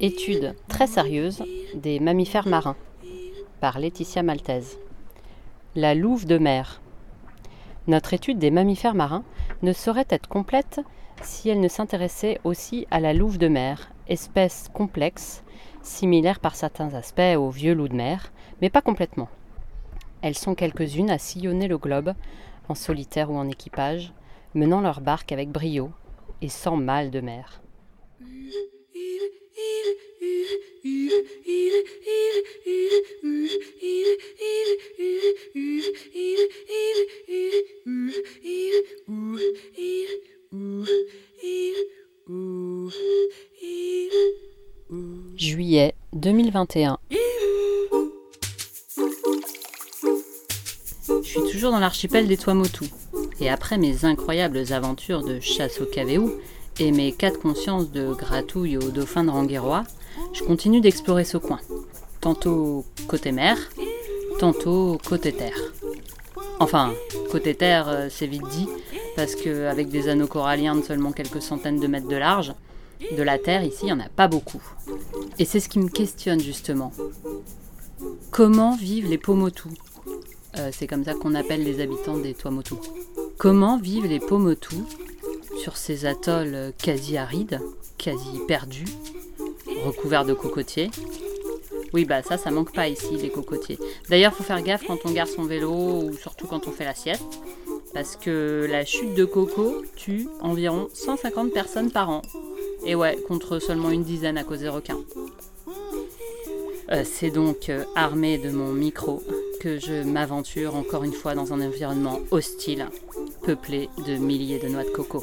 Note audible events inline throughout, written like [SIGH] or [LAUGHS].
Étude très sérieuse des mammifères marins par Laetitia Maltese. La louve de mer. Notre étude des mammifères marins ne saurait être complète si elle ne s'intéressait aussi à la louve de mer, espèce complexe, similaire par certains aspects aux vieux loups de mer, mais pas complètement. Elles sont quelques-unes à sillonner le globe, en solitaire ou en équipage, menant leur barque avec brio et sans mal de mer. Juillet 2021. Dans l'archipel des Tuamotu. Et après mes incroyables aventures de chasse au cavéou et mes quatre consciences de gratouille au dauphin de Rangueroa, je continue d'explorer ce coin. Tantôt côté mer, tantôt côté terre. Enfin, côté terre, euh, c'est vite dit, parce qu'avec des anneaux coralliens de seulement quelques centaines de mètres de large, de la terre ici, il n'y en a pas beaucoup. Et c'est ce qui me questionne justement. Comment vivent les Pomotu euh, C'est comme ça qu'on appelle les habitants des Tuamotu. Comment vivent les Pomotu sur ces atolls quasi arides, quasi perdus, recouverts de cocotiers? Oui, bah ça, ça manque pas ici, les cocotiers. D'ailleurs, faut faire gaffe quand on garde son vélo ou surtout quand on fait la sieste. Parce que la chute de coco tue environ 150 personnes par an. Et ouais, contre seulement une dizaine à cause des requins. Euh, c'est donc euh, armé de mon micro que je m'aventure encore une fois dans un environnement hostile, peuplé de milliers de noix de coco.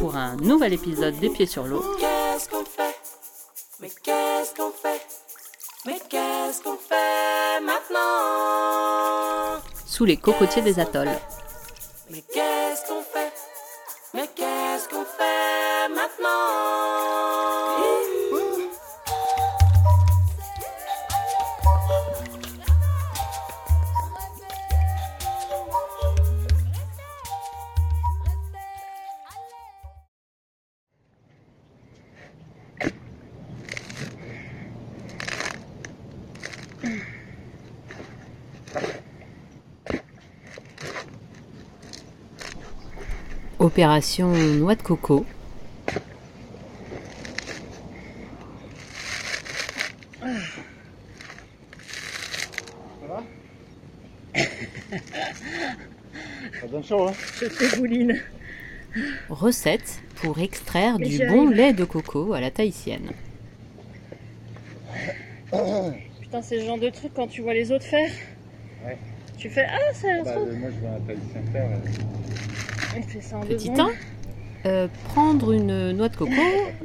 Pour un nouvel épisode des pieds sur l'eau. Qu'est-ce qu'on fait? Mais qu'est-ce qu'on fait? Mais qu'est-ce qu'on fait maintenant? Sous les cocotiers des atolls. Opération Noix de Coco. Ça donne chaud, hein Je te bouline. Recette pour extraire Mais du bon lait de coco à la tahitienne. Putain, c'est ce genre de truc quand tu vois les autres faire. Ouais. Tu fais Ah, ça a l'air bah, euh, Moi, je vois un tahitien faire. euh, Petit secondes. 1, euh, prendre une noix de coco.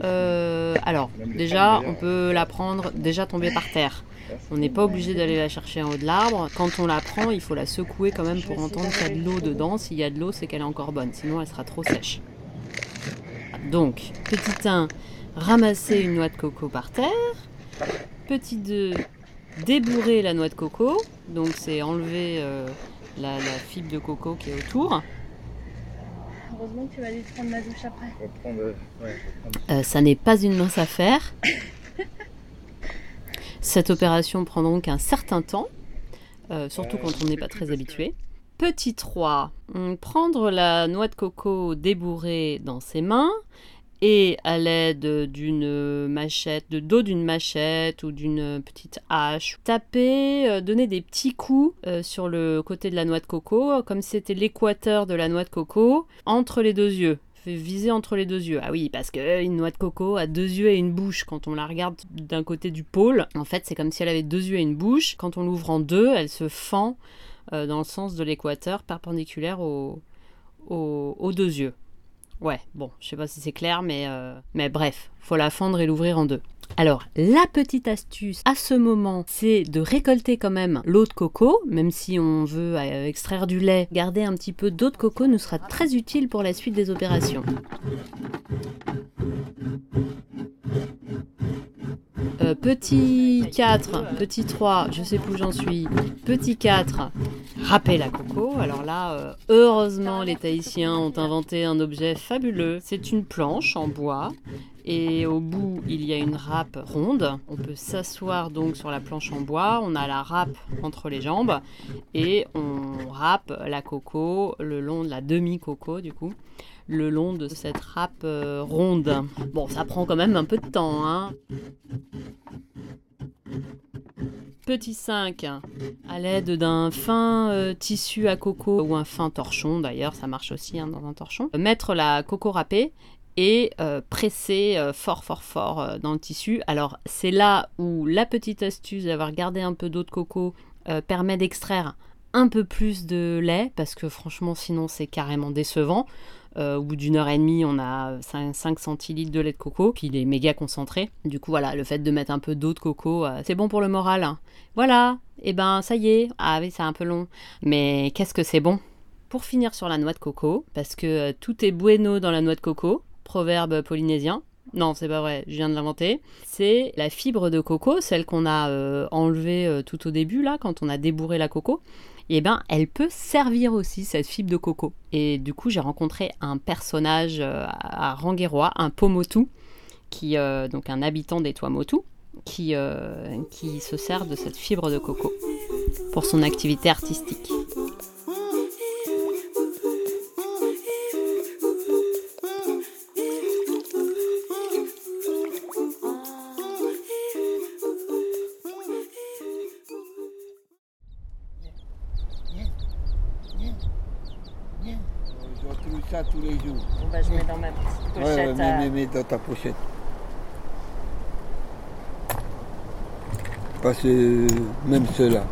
euh, alors, déjà, on peut la prendre déjà tombée par terre. On n'est pas obligé d'aller la chercher en haut de l'arbre. Quand on la prend, il faut la secouer quand même pour entendre qu'il y a de l'eau dedans. S'il y a de l'eau, c'est qu'elle est encore bonne. Sinon, elle sera trop sèche. Donc, petit 1, ramasser une noix de coco par terre. Petit 2, débourrer la noix de coco. Donc, c'est enlever euh, la, la fibre de coco qui est autour. Heureusement que tu vas aller te prendre ma douche après. Prendre. euh, Ouais, prendre- Euh, ça n'est pas une mince affaire. Cette opération prend donc un certain temps, euh, surtout quand on n'est pas très habitué. Petit 3, hum, prendre la noix de coco débourrée dans ses mains et à l'aide d'une machette, de dos d'une machette ou d'une petite hache, taper, euh, donner des petits coups euh, sur le côté de la noix de coco, comme c'était l'équateur de la noix de coco, entre les deux yeux. Viser entre les deux yeux. Ah oui, parce que une noix de coco a deux yeux et une bouche. Quand on la regarde d'un côté du pôle, en fait, c'est comme si elle avait deux yeux et une bouche. Quand on l'ouvre en deux, elle se fend euh, dans le sens de l'équateur, perpendiculaire au- au- aux deux yeux. Ouais, bon, je sais pas si c'est clair, mais, euh, mais bref, faut la fendre et l'ouvrir en deux. Alors, la petite astuce à ce moment, c'est de récolter quand même l'eau de coco, même si on veut euh, extraire du lait, garder un petit peu d'eau de coco nous sera très utile pour la suite des opérations. Euh, petit 4, petit 3, je sais plus où j'en suis. Petit 4, râper la coco. Alors là, euh, heureusement, les Tahitiens ont inventé un objet fabuleux. C'est une planche en bois. Et au bout, il y a une râpe ronde. On peut s'asseoir donc sur la planche en bois. On a la râpe entre les jambes. Et on râpe la coco le long de la demi-coco, du coup, le long de cette râpe euh, ronde. Bon, ça prend quand même un peu de temps, hein. Petit 5, à l'aide d'un fin euh, tissu à coco ou un fin torchon d'ailleurs, ça marche aussi hein, dans un torchon, mettre la coco râpée et euh, presser euh, fort fort fort euh, dans le tissu. Alors c'est là où la petite astuce d'avoir gardé un peu d'eau de coco euh, permet d'extraire un peu plus de lait parce que franchement sinon c'est carrément décevant. Euh, au bout d'une heure et demie, on a 5, 5 centilitres de lait de coco, puis il est méga concentré. Du coup, voilà, le fait de mettre un peu d'eau de coco, euh, c'est bon pour le moral. hein. Voilà, et ben ça y est. Ah oui, c'est un peu long. Mais qu'est-ce que c'est bon? Pour finir sur la noix de coco, parce que euh, tout est bueno dans la noix de coco, proverbe polynésien. Non, c'est pas vrai, je viens de l'inventer. C'est la fibre de coco, celle qu'on a euh, enlevée euh, tout au début, là, quand on a débourré la coco. Et ben, elle peut servir aussi, cette fibre de coco. Et du coup, j'ai rencontré un personnage euh, à Rangiroa, un Pomotu, qui, donc un habitant des Tuamotu, qui, euh, qui se sert de cette fibre de coco pour son activité artistique. Petite Ouais, ouais, mets, dans ta pochette. Parce que même ceux-là.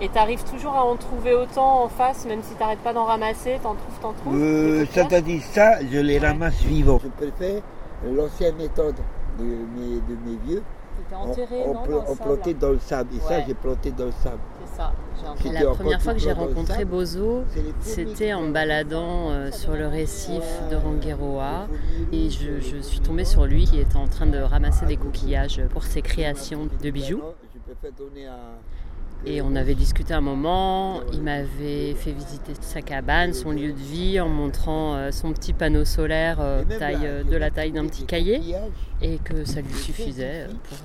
Et t'arrives toujours à en trouver autant en face, même si t'arrêtes pas d'en ramasser, t'en trouves, t'en trouves Euh, des ça coquillages t'a dit ça, je les ramasse vivants. Je préfère l'ancienne méthode de mes, de mes vieux. T'étais On, enterré, on non, pla- dans on plantait dans le sable. Et ça, j'ai planté dans le sable. C'est ça. La première fois que j'ai rencontré sable. Bozo, c'était en baladant euh, sur le récif de. Rangiroa. Et je, je suis tombée sur lui qui était en train de ramasser des coquillages pour ses créations de bijoux. Et on avait discuté un moment, il m'avait fait visiter sa cabane, son lieu de vie, en montrant euh, son petit panneau solaire euh, taille, euh, de la taille d'un petit cahier, et que ça lui suffisait pour,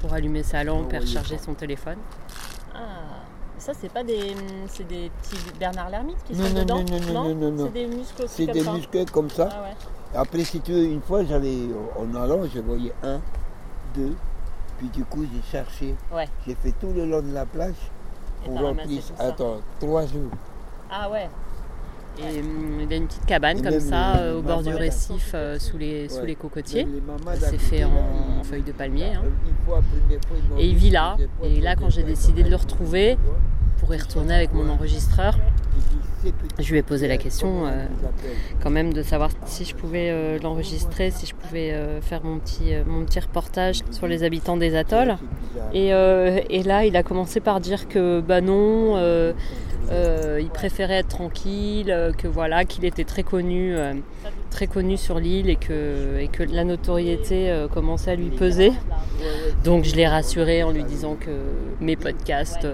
pour allumer sa lampe et recharger son téléphone. Ah, ça c'est pas des, c'est des petits Bernard Lermite qui Non, sont non, dedans non, non, non, non, non. C'est des muscles aussi C'est comme des ça. muscles comme ça. Ah ouais. Après, si tu veux, une fois, j'allais en allant, je voyais un, deux, puis du coup, j'ai cherché. Ouais. J'ai fait tout le long de la plage pour remplir. Attends, trois jours. Ah ouais. Et hum, il a une petite cabane Et comme ça les euh, au bord du récif euh, sous, les, sous les cocotiers. C'est fait en, feuilles de palmier. hein. Et il vit là. Et là, quand j'ai décidé de le retrouver, pour y retourner avec mon enregistreur, je lui ai posé la question euh, quand même de savoir si je pouvais euh, l'enregistrer, si je pouvais euh, faire mon petit, mon petit reportage sur les habitants des atolls. Et, et là, il a commencé par dire que bah non, il préférait être tranquille, que voilà, qu'il était très connu, très connu sur l'île et que, et que la notoriété commençait à lui peser. Donc je l'ai rassuré en lui disant que mes podcasts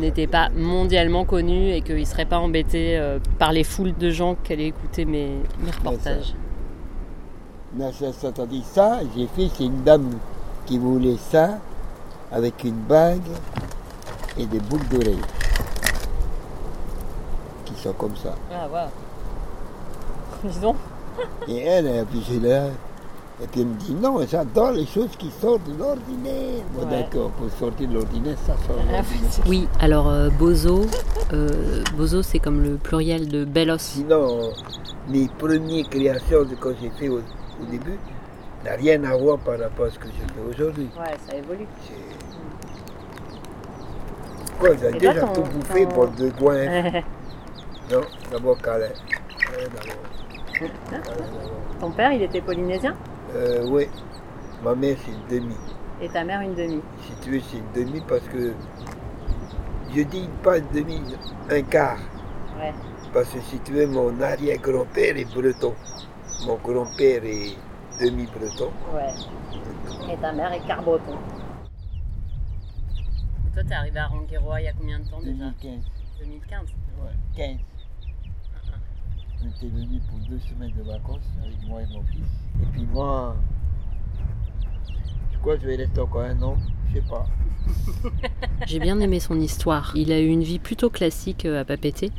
n'étaient pas mondialement connus et qu'il ne serait pas embêté euh, par les foules de gens qui allaient écouter mes, mes reportages. Mais ça, ça t'a dit ça, j'ai fait, c'est une dame qui voulait ça, avec une bague et des boucles d'oreilles. Qui sont comme ça. Ah ouais. [LAUGHS] Disons. Et elle, puis j'ai là. Et puis elle me dit non, j'adore les choses qui sortent de l'ordinaire. Bon Ouais. d'accord, pour sortir de l'ordinaire, ça sort de l'ordinaire. Oui, alors euh, bozo, euh, bozo c'est comme le pluriel de belos. Sinon, mes premières créations de quand j'ai fait au, au début n'a rien à voir par rapport à ce que je fais aujourd'hui. Ouais, ça évolue. Quoi, j'ai déjà ton- tout bouffé ton- pour deux coins. [LAUGHS] Non, d'abord d'abord. Ton père, il était polynésien? Euh, oui, ma mère c'est une demi. et ta mère une demi. Si tu veux, c'est une demi parce que je dis pas une demi, un quart. Ouais. Parce que si tu veux, mon arrière-grand-père est breton. Mon grand-père est demi-breton. Ouais. Et ta mère est quart-breton. Toi, t'es arrivé à Rangueroa il y a combien de temps déjà 2015. 2015. Ouais, 15. On était venus pour deux semaines de vacances avec moi et mon fils. Et puis moi, je crois que je vais rester encore un an, je sais pas. [LAUGHS] J'ai bien aimé son histoire. Il a eu une vie plutôt classique euh, à Papeete.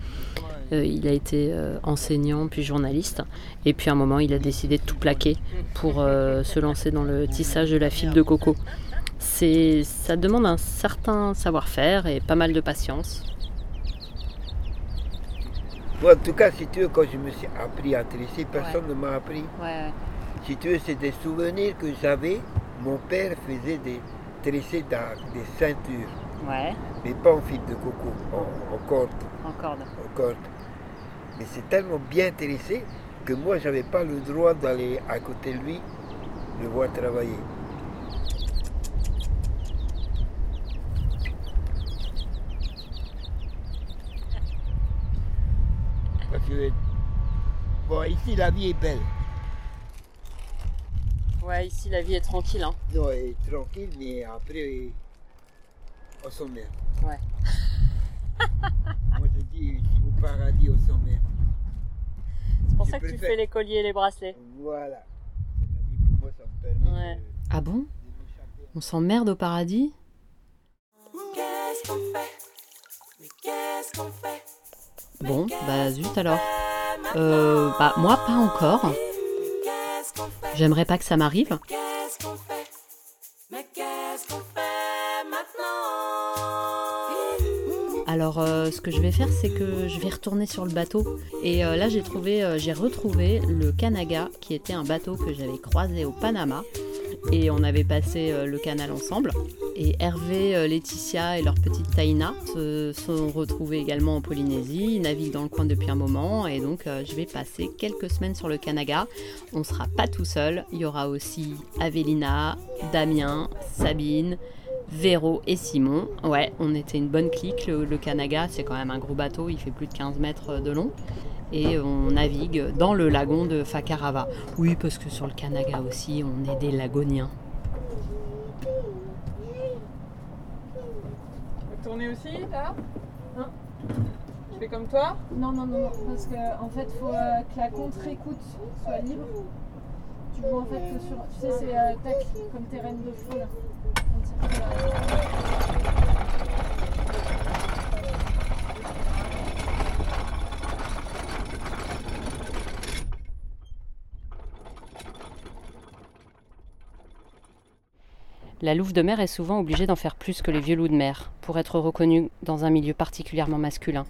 Euh, il a été euh, enseignant puis journaliste. Et puis à un moment, il a décidé de tout plaquer pour euh, se lancer dans le tissage de la fibre de coco. C'est, ça demande un certain savoir-faire et pas mal de patience. Moi, en tout cas, si tu veux, quand je me suis appris à tresser, personne ne m'a appris. Ouais, Si tu veux, c'est des souvenirs que j'avais. Mon père faisait des tresser dans des ceintures, mais pas en fibre de coco, en, en corde. en corde. Mais c'est tellement bien tressé que moi, j'avais pas le droit d'aller à côté de lui, le voir travailler. Bon, ici, la vie est belle. Ouais, ici la vie est tranquille. Hein. Non, elle est tranquille, mais après, on s'emmerde. Ouais. Moi, je dis, ici au paradis, on s'emmerde. C'est pour Je ça que tu fais les colliers et les bracelets. Voilà. C'est-à-dire pour moi, ça me permet Ouais. de- Ah bon. On s'emmerde au paradis? Qu'est-ce qu'on fait? Mais qu'est-ce qu'on fait? Bon, bah zut alors. Euh, bah moi pas encore. J'aimerais pas que ça m'arrive. Alors euh, ce que je vais faire c'est que je vais retourner sur le bateau. Et euh, là j'ai trouvé, euh, j'ai retrouvé le Kanaga qui était un bateau que j'avais croisé au Panama. Et on avait passé euh, le canal ensemble. Et Hervé, euh, Laetitia et leur petite Taïna se sont retrouvés également en Polynésie. Ils naviguent dans le coin depuis un moment. Et donc euh, je vais passer quelques semaines sur le Kanaga. On sera pas tout seul. Il y aura aussi Avelina, Damien, Sabine, Véro et Simon. Ouais, on était une bonne clique. Le, le Kanaga, c'est quand même un gros bateau, il fait plus de 15 mètres de long. Et on navigue dans le lagon de Fakarava. Oui, parce que sur le Kanaga aussi, on est des lagoniens. Tourner aussi là Hein Je fais comme toi Non, non, non, non, parce que en fait, faut euh, que la contre-écoute soit libre. Tu vois en fait que sur. Tu sais, c'est euh, tac, comme tes rênes de feu là. On tire sur La louve de mer est souvent obligée d'en faire plus que les vieux loups de mer pour être reconnue dans un milieu particulièrement masculin.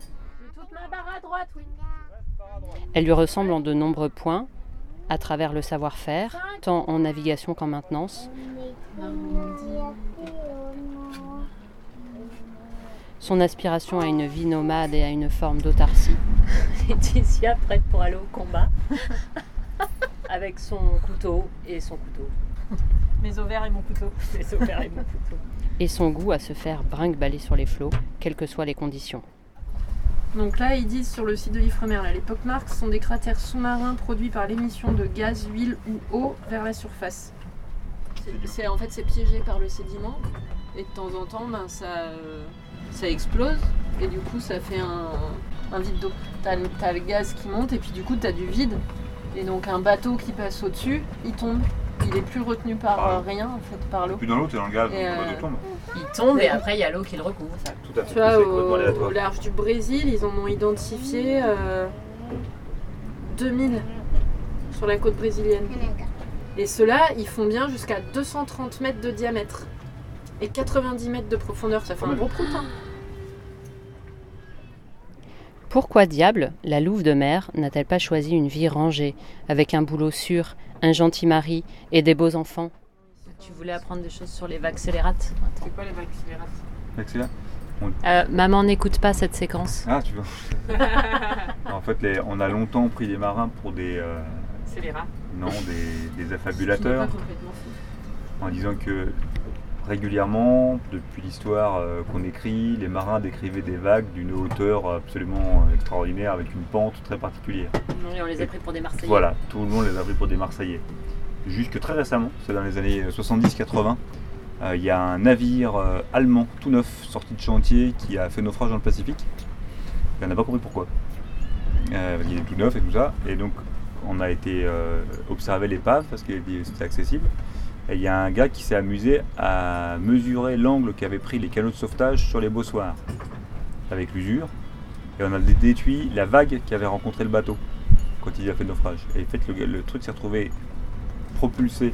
Elle lui ressemble en de nombreux points, à travers le savoir-faire, tant en navigation qu'en maintenance. Son aspiration à une vie nomade et à une forme d'autarcie. [LAUGHS] Laetitia prête pour aller au combat, [LAUGHS] avec son couteau et son couteau. Mes ovaires et mon couteau. [LAUGHS] Les opères et mon couteau. Et son goût à se faire brinque-baller sur les flots, quelles que soient les conditions. Donc là, ils disent sur le site de l'Ifremer, là, les pockmarks sont des cratères sous-marins produits par l'émission de gaz, huile ou eau vers la surface. C'est en fait c'est piégé par le sédiment et de temps en temps, ben, ça, euh, ça explose et du coup ça fait un, un vide d'eau. T'as le, t'as le gaz qui monte et puis du coup t'as du vide et donc un bateau qui passe au-dessus, il tombe. Il est plus retenu par Par euh, rien en fait, par l'eau. Plus dans l'eau, t'es dans le gaz, donc Et, euh, tombe. Il tombe et après il y a l'eau qui le recouvre. Tout à fait. Tu vois, au, au large du Brésil, ils en ont identifié euh, 2000 sur la côte brésilienne. Et ceux-là, ils font bien jusqu'à 230 mètres de diamètre et 90 mètres de profondeur. Ça fait un gros prout. hein. Pourquoi diable la louve de mer n'a-t-elle pas choisi une vie rangée, avec un boulot sûr, un gentil mari et des beaux enfants? Tu voulais apprendre des choses sur les vaccélérates C'est quoi les accélérates Accélère. Euh, Maman n'écoute pas cette séquence. Ah, tu veux [LAUGHS] En fait, les- on a longtemps pris les marins pour des, euh, C'est les rats. non, des, des affabulateurs, qui n'est pas complètement fou. en disant que régulièrement, depuis l'histoire euh, qu'on écrit, les marins décrivaient des vagues d'une hauteur absolument extraordinaire, avec une pente très particulière. Oui, on les a pris pour des Marseillais. Voilà, tout le monde les a pris pour des Marseillais. jusque très récemment, c'est dans les années 70-80. euh, Il y a un navire euh, allemand tout neuf sorti de chantier qui a fait naufrage dans le Pacifique. Et on n'a pas compris pourquoi. Euh, il est tout neuf et tout ça. Et donc on a été euh, observer l'épave parce que c'était accessible. Et il y a un gars qui s'est amusé à mesurer l'angle qu'avaient pris les canaux de sauvetage sur les bossoirs avec l'usure. Et on a dé- déduit la vague qui avait rencontré le bateau quand il a fait le naufrage. Et en fait, le, le truc s'est retrouvé propulsé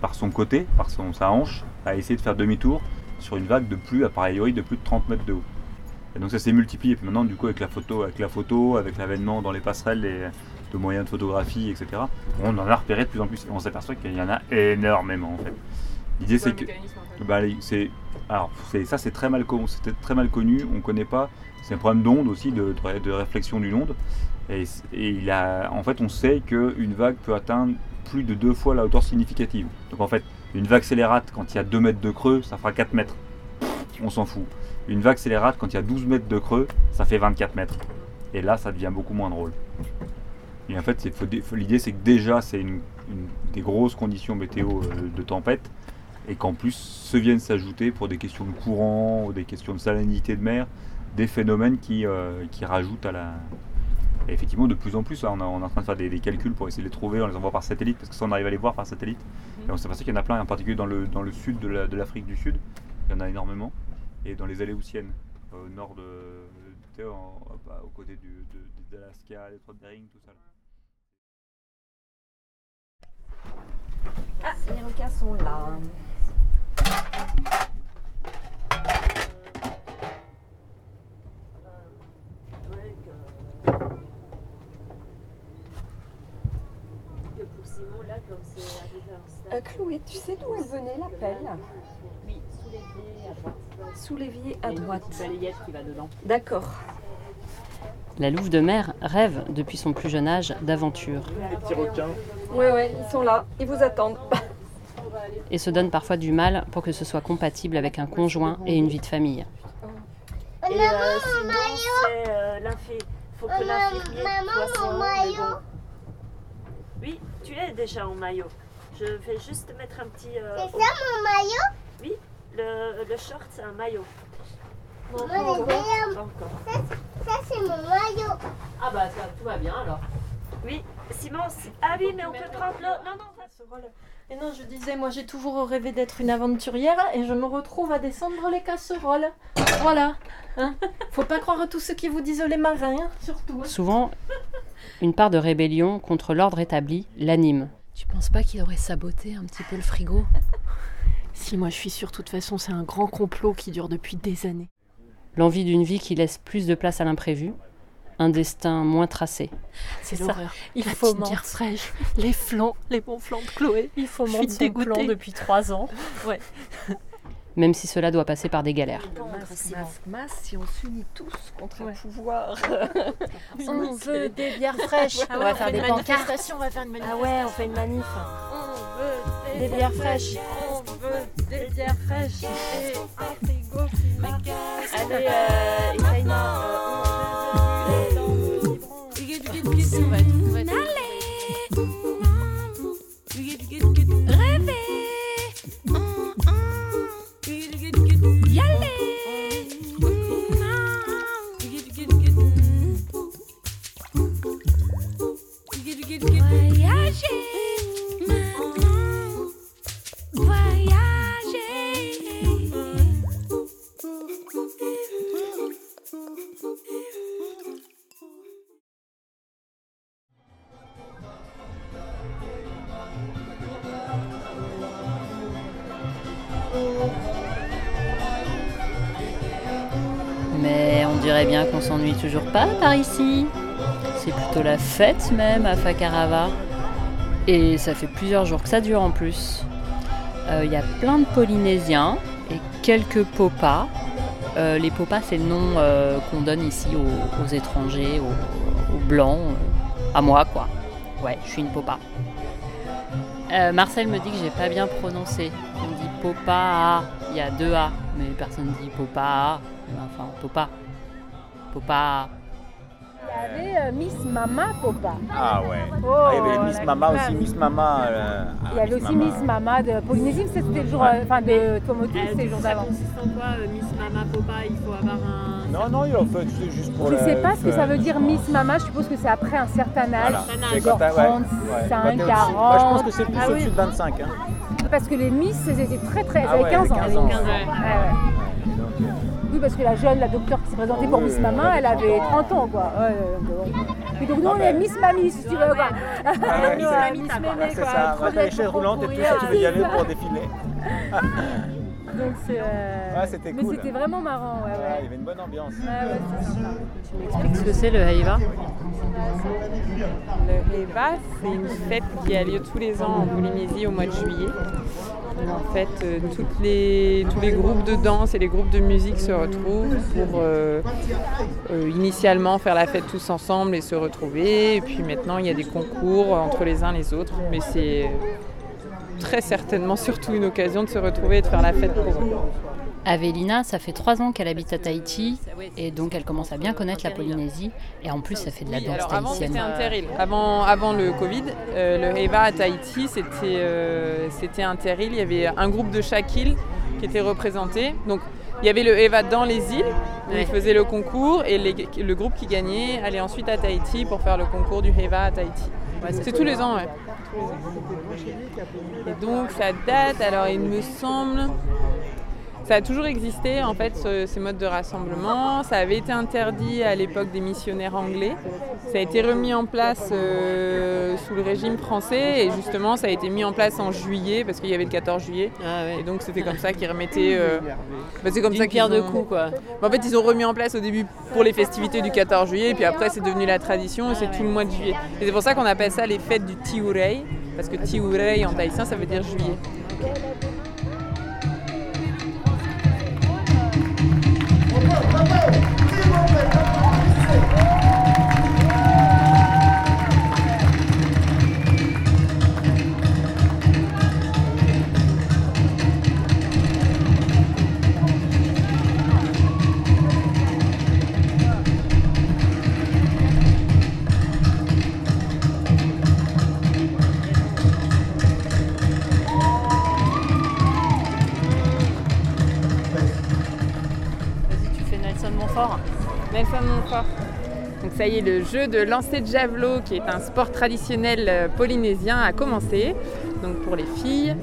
par son côté, par son, sa hanche, à essayer de faire demi-tour sur une vague de plus, à priori, de plus de 30 mètres de haut. Et donc ça s'est multiplié. Et puis maintenant, du coup, avec la photo, avec la photo, avec l'avènement dans les passerelles et de moyens de photographie, etc., on en a repéré de plus en plus. Et on s'aperçoit qu'il y en a énormément, en fait. L'idée, c'est que... Bah, c'est, alors, c'est, ça, c'est très mal, c'était très mal connu. On ne connaît pas. C'est un problème d'onde aussi, de, de- de réflexion d'une onde. Et il a, en fait, on sait qu'une vague peut atteindre plus de deux fois la hauteur significative. Donc, en fait, une vague scélérate, quand il y a 2 mètres de creux, ça fera 4 mètres. On s'en fout. Une vague scélérate, quand il y a 12 mètres de creux, ça fait 24 mètres. Et là, ça devient beaucoup moins drôle. Et en fait, l'idée, c'est que déjà, c'est une, des grosses conditions météo euh, de tempête et qu'en plus se viennent s'ajouter pour des questions de courant ou des questions de salinité de mer, des phénomènes qui, euh, qui rajoutent à la. Et effectivement, de plus en plus, là, on, est en train de faire des, calculs pour essayer de les trouver, on les envoie par satellite, parce que ça, on arrive à les voir par satellite. Et on aperçu qu'il y en a plein, en particulier dans le, dans le sud de la- de l'Afrique du Sud, il y en a énormément, et dans les Aléoutiennes, au nord de. aux côtés de, d'Alaska, des de Bering, tout ça. Les requins sont là. Euh, Chloé, tu sais d'où elle venait l'appel? Oui, sous l'évier à droite. Sous l'évier à une droite. petite balayette qui va dedans. D'accord. La louve de mer rêve depuis son plus jeune âge d'aventure Les petits requins. Ouais, ouais, ils sont là. Ils vous attendent. [LAUGHS] et se donne parfois du mal pour que ce soit compatible avec un conjoint et une vie de famille. Et euh, sinon, c'est euh, l'infirmier. faut que l'infirmier soit soin, mais bon. Oui, tu es déjà en maillot. Je vais juste mettre un petit. euh, C'est ça mon maillot? Oui, le, le short, c'est un maillot. Non, encore. Ça c'est mon maillot. Ah bah ça, tout va bien alors. Oui, Simon, ah oui, mais on peut prendre le. Non, non, Ce rôle. Et non, je disais, moi j'ai toujours rêvé d'être une aventurière et je me retrouve à descendre les casseroles. Voilà. Hein Faut pas croire à tous ceux qui vous disent les marins, hein, surtout. hein. Souvent, une part de rébellion contre l'ordre établi l'anime. Tu penses pas qu'il aurait saboté un petit peu le frigo? Si, moi je suis sûre, de toute façon, c'est un grand complot qui dure depuis des années. L'envie d'une vie qui laisse plus de place à l'imprévu, un destin moins tracé. C'est ça. l'horreur. Il La faut fraîche, [LAUGHS] les flancs, les bons flancs de Chloé. Il faut dégoûtée. plan depuis trois ans. [LAUGHS] Même si cela doit passer par des galères. Masque, masque, masque, si on s'unit tous contre un pouvoir. [LAUGHS] [LAUGHS] On veut des bières fraîches. Ah on ouais, va on faire des pancartes. manifestation, on va faire une Ah ouais, on fait une manif. On veut Des bières fraîches. On veut des bières fraîches et un frigo qui marche. Allez, euh, euh, pas par ici. C'est plutôt la fête même à Fakarava. Et ça fait plusieurs jours que ça dure en plus. Euh, Il y a plein de Polynésiens et quelques Popas. Euh, les Popas, c'est le nom euh, qu'on donne ici aux, étrangers, aux, blancs, à moi quoi. Ouais, je suis une Popa. Marcel me dit que j'ai pas bien prononcé. On dit Popa, il y a deux A, mais personne dit Popa. Enfin, Popa. Popa. avait euh, Miss Mama Popa. Ah ouais. Oh, Ah, il y avait Miss Mama classe. aussi, Miss Mama. euh, ah, Il y avait Miss aussi Mama. Miss Mama de Polynésie, ça, c'était le jour, Ouais. euh, enfin de Euh, c'était le jour ça d'avant. consiste en quoi, euh, Miss Mama Popa? Il faut avoir un. Non, non, il en fait, c'est juste pour Je le sais pas ce que ça veut dire Miss Mama, je suppose que c'est après un certain âge, Voilà. C'est genre quand t'as- ouais, ouais. 35, Quand t'es au-dessus. 40. Bah, je pense que c'est plus Ah oui. au-dessus de 25. Hein. Parce que les Miss, elles étaient très très. Elles Ah avaient ouais, 15 ans. 15 ans. Donc, euh, Oui, parce que la jeune, la docteure qui s'est présentée pour Oui, Miss Mama, elle elle avait avait 30 30 ans, quoi. Ouais, donc, bon. Et donc, nous, Non, on mais- est Miss Mamie, si tu veux, quoi. [LAUGHS] euh, Miss Mémé, c'est quoi. ça. Trop Ouais, t'as les chaises roulantes et tout, si tu veux y aller pour défiler. [LAUGHS] Donc, c'est. euh, Ouais, c'était Mais cool. c'était vraiment marrant, ouais, Ouais, ouais. il y avait une bonne ambiance. Ouais, ouais, c'est sympa. Explique ce que c'est le Haïva Le Heva, c'est une fête qui a lieu tous les ans en Polynésie au mois de juillet. En fait, euh, tous les groupes de danse et les groupes de musique se retrouvent pour euh, euh, initialement faire la fête tous ensemble et se retrouver. Et puis maintenant, il y a des concours entre les uns les autres. Mais c'est très certainement surtout une occasion de se retrouver et de faire la fête pour eux. Avélina, ça fait trois ans qu'elle habite à Tahiti et donc elle commence à bien connaître la Polynésie et en plus ça fait de la Oui, danse alors avant tahitienne. c'était un terril. Avant, avant le Covid, euh, le Heva à Tahiti, c'était euh, c'était un terril. Il y avait un groupe de chaque île qui était représenté. Donc il y avait le Heva dans les îles, où Ouais. ils faisaient le concours et les- le groupe qui gagnait allait ensuite à Tahiti pour faire le concours du Heva à Tahiti. c'est tous les ans, ouais. Et donc ça date, alors il me semble, ça a toujours existé en fait ce- ces modes de rassemblement. Ça avait été interdit à l'époque des missionnaires anglais. Ça a été remis en place euh, sous le régime français et justement ça a été mis en place en juillet parce qu'il y avait le 14 juillet. Et donc c'était comme ça qu'ils remettaient. euh, bah, c'est comme D'une ça qu'ils ont- coups, quoi. Bah, en fait ils ont remis en place au début pour les festivités du 14 juillet et puis après c'est devenu la tradition et c'est tout le mois de juillet. Et c'est pour ça qu'on appelle ça les fêtes du Tiurei parce que Tiurei en tahitien ça veut dire juillet. Ça y est, le jeu de lancer de javelot, qui est un sport traditionnel euh, polynésien, a commencé. Donc pour les filles.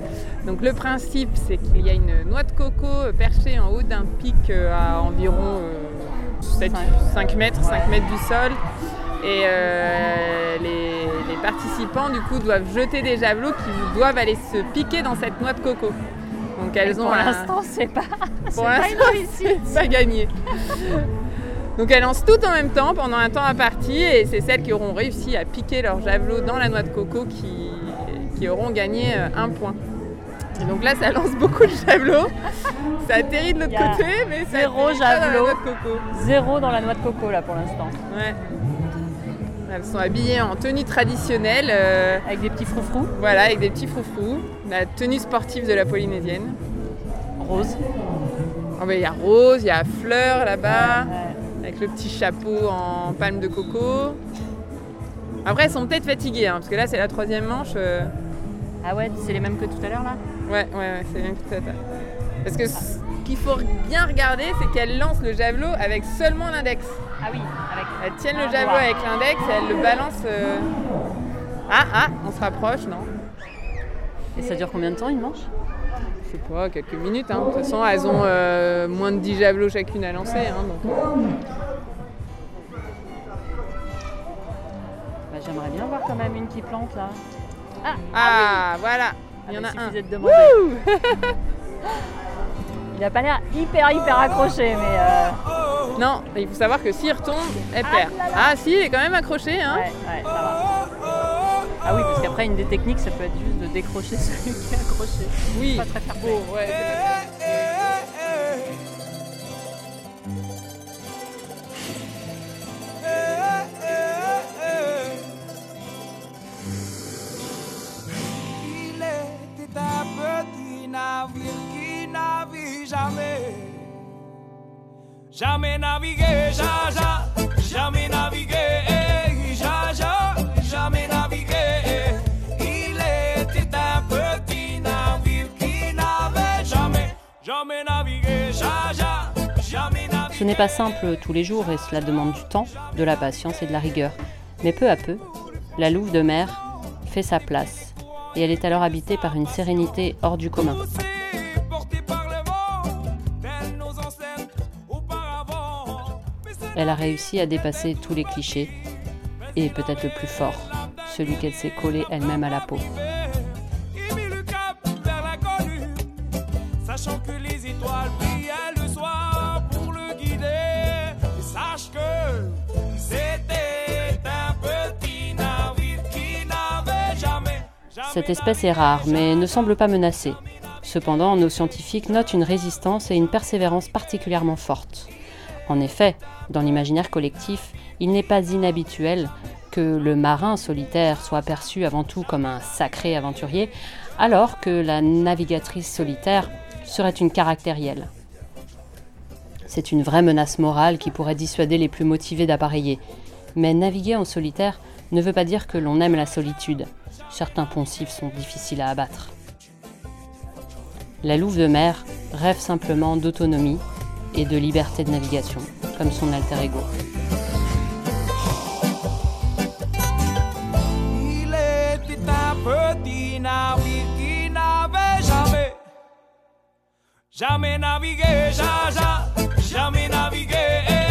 Donc le principe, c'est qu'il y a une noix de coco euh, perchée en haut d'un pic euh, à environ euh, 7, 5 mètres, 5 mètres du sol. Et euh, les, les participants du coup doivent jeter des javelots qui doivent aller se piquer dans cette noix de coco. Donc elles Et ont pour un- l'instant, pas, pour c'est pas gagné. Donc elles lancent toutes en même temps pendant un temps imparti et c'est celles qui auront réussi à piquer leur javelot dans la noix de coco qui, qui auront gagné euh, un point. Et donc là ça lance beaucoup de javelots, ça atterrit de l'autre côté mais ça zéro pas dans la javelot. noix de coco. Zéro dans la noix de coco là pour l'instant. Ouais. Elles sont habillées en tenue traditionnelle. euh, avec des petits froufrous. Voilà, avec des petits froufrous. La tenue sportive de la polynésienne. Rose. Oh, ben, Il y a rose, il y a fleur là-bas, avec le petit chapeau en palme de coco. Après, elles sont peut-être fatiguées, hein, parce que là, c'est la troisième manche. euh, Ah ouais, c'est les mêmes que tout à l'heure là? Ouais, ouais, ouais, c'est bien que tout à l'heure. Parce que ce qu'il faut bien regarder, c'est qu'elles lancent le javelot avec seulement l'index. Ah oui, avec. Elles tiennent le javelot voilà. avec l'index et elles le balancent. euh, Ah, ah, on se rapproche, non? Et ça dure combien de temps une manche? Sais pas, quelques minutes. hein. De toute façon, elles ont euh, moins de 10 javelots chacune à lancer. hein, donc, Bah, J'aimerais bien voir quand même une qui plante là. Ah, Ah, voilà, il y Ah, en bah, a un. de demander. [LAUGHS] Il a pas l'air hyper hyper accroché mais. euh, Non, il faut savoir que s'il retombe, elle perd. Ah si, il est quand même accroché. Hein. Ouais, ouais, ça va. Ah oui, qu'après, une des techniques, ça peut être juste de décrocher [LAUGHS] celui qui est accroché. Oui. Pas très fair play. Bon, ouais, c'est pas- Il était un petit navire qui navigue jamais. Jamais navigué, ja, ja, jamais navigué. Ce n'est pas simple tous les jours et cela demande du temps, de la patience et de la rigueur. Mais peu à peu, la louve de mer fait sa place et elle est alors habitée par une sérénité hors du commun. Elle a réussi à dépasser tous les clichés et peut-être le plus fort, celui qu'elle s'est collé elle-même à la peau. Cette espèce est rare, mais ne semble pas menacée. Cependant, nos scientifiques notent une résistance et une persévérance particulièrement fortes. En effet, dans l'imaginaire collectif, il n'est pas inhabituel que le marin solitaire soit perçu avant tout comme un sacré aventurier, alors que la navigatrice solitaire serait une caractérielle. C'est une vraie menace morale qui pourrait dissuader les plus motivés d'appareiller. Mais naviguer en solitaire ne veut pas dire que l'on aime la solitude. Certains poncifs sont difficiles à abattre. La louve de mer rêve simplement d'autonomie et de liberté de navigation, comme son alter ego. Jamais, ja, jamais navigué,